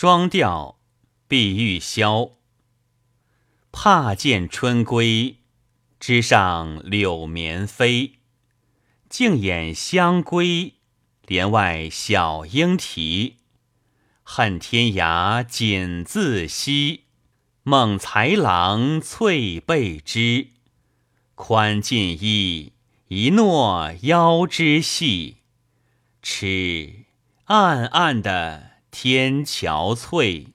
双调，碧玉箫。怕见春归，枝上柳绵飞。静掩香闺，帘外小莺啼。恨天涯锦自惜，梦才郎翠被枝。宽尽衣，一诺腰肢细。痴暗暗的天憔悴